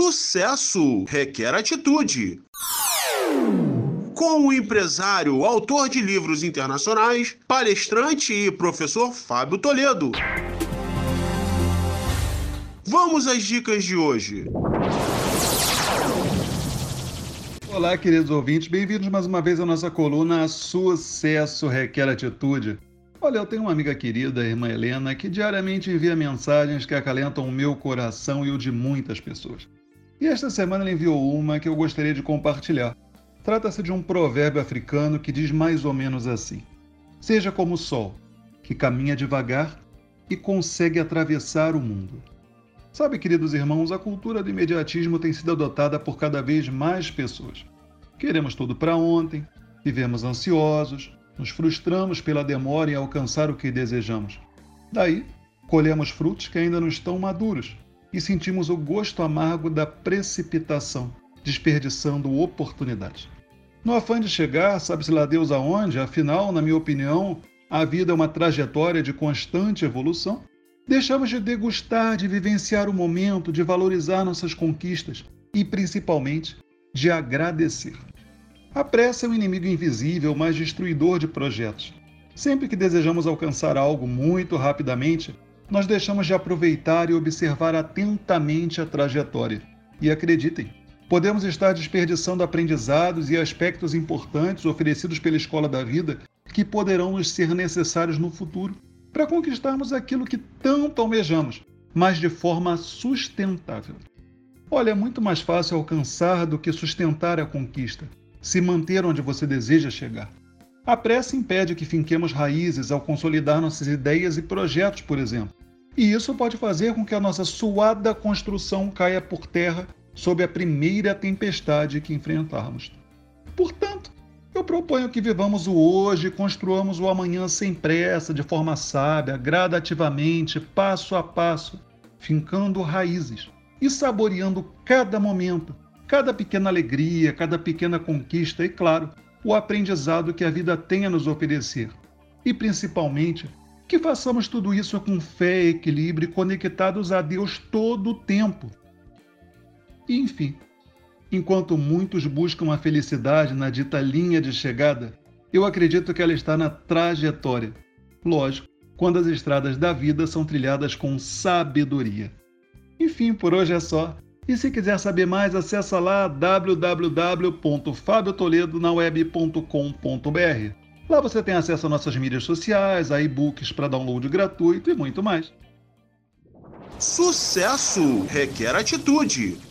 Sucesso requer atitude. Com o empresário, autor de livros internacionais, palestrante e professor Fábio Toledo. Vamos às dicas de hoje. Olá, queridos ouvintes, bem-vindos mais uma vez à nossa coluna Sucesso Requer Atitude. Olha, eu tenho uma amiga querida, a irmã Helena, que diariamente envia mensagens que acalentam o meu coração e o de muitas pessoas. E esta semana ela enviou uma que eu gostaria de compartilhar. Trata-se de um provérbio africano que diz mais ou menos assim: Seja como o sol, que caminha devagar e consegue atravessar o mundo. Sabe, queridos irmãos, a cultura do imediatismo tem sido adotada por cada vez mais pessoas. Queremos tudo para ontem, vivemos ansiosos, nos frustramos pela demora em alcançar o que desejamos. Daí, colhemos frutos que ainda não estão maduros e sentimos o gosto amargo da precipitação, desperdiçando oportunidades. No afã de chegar, sabe-se lá Deus aonde, afinal, na minha opinião, a vida é uma trajetória de constante evolução, deixamos de degustar, de vivenciar o momento, de valorizar nossas conquistas e, principalmente, de agradecer. A pressa é um inimigo invisível, mas destruidor de projetos. Sempre que desejamos alcançar algo muito rapidamente, nós deixamos de aproveitar e observar atentamente a trajetória. E acreditem, podemos estar desperdiçando aprendizados e aspectos importantes oferecidos pela escola da vida que poderão nos ser necessários no futuro para conquistarmos aquilo que tanto almejamos, mas de forma sustentável. Olha, é muito mais fácil alcançar do que sustentar a conquista, se manter onde você deseja chegar. A pressa impede que finquemos raízes ao consolidar nossas ideias e projetos, por exemplo. E isso pode fazer com que a nossa suada construção caia por terra sob a primeira tempestade que enfrentarmos. Portanto, eu proponho que vivamos o hoje construamos o amanhã sem pressa, de forma sábia, gradativamente, passo a passo, fincando raízes e saboreando cada momento, cada pequena alegria, cada pequena conquista e, claro, o aprendizado que a vida tem a nos oferecer. E principalmente, que façamos tudo isso com fé e equilíbrio conectados a Deus todo o tempo. Enfim, enquanto muitos buscam a felicidade na dita linha de chegada, eu acredito que ela está na trajetória. Lógico, quando as estradas da vida são trilhadas com sabedoria. Enfim, por hoje é só. E se quiser saber mais, acessa lá www.fabiotoledonaweb.com.br. Lá você tem acesso a nossas mídias sociais, a e-books para download gratuito e muito mais. Sucesso requer atitude.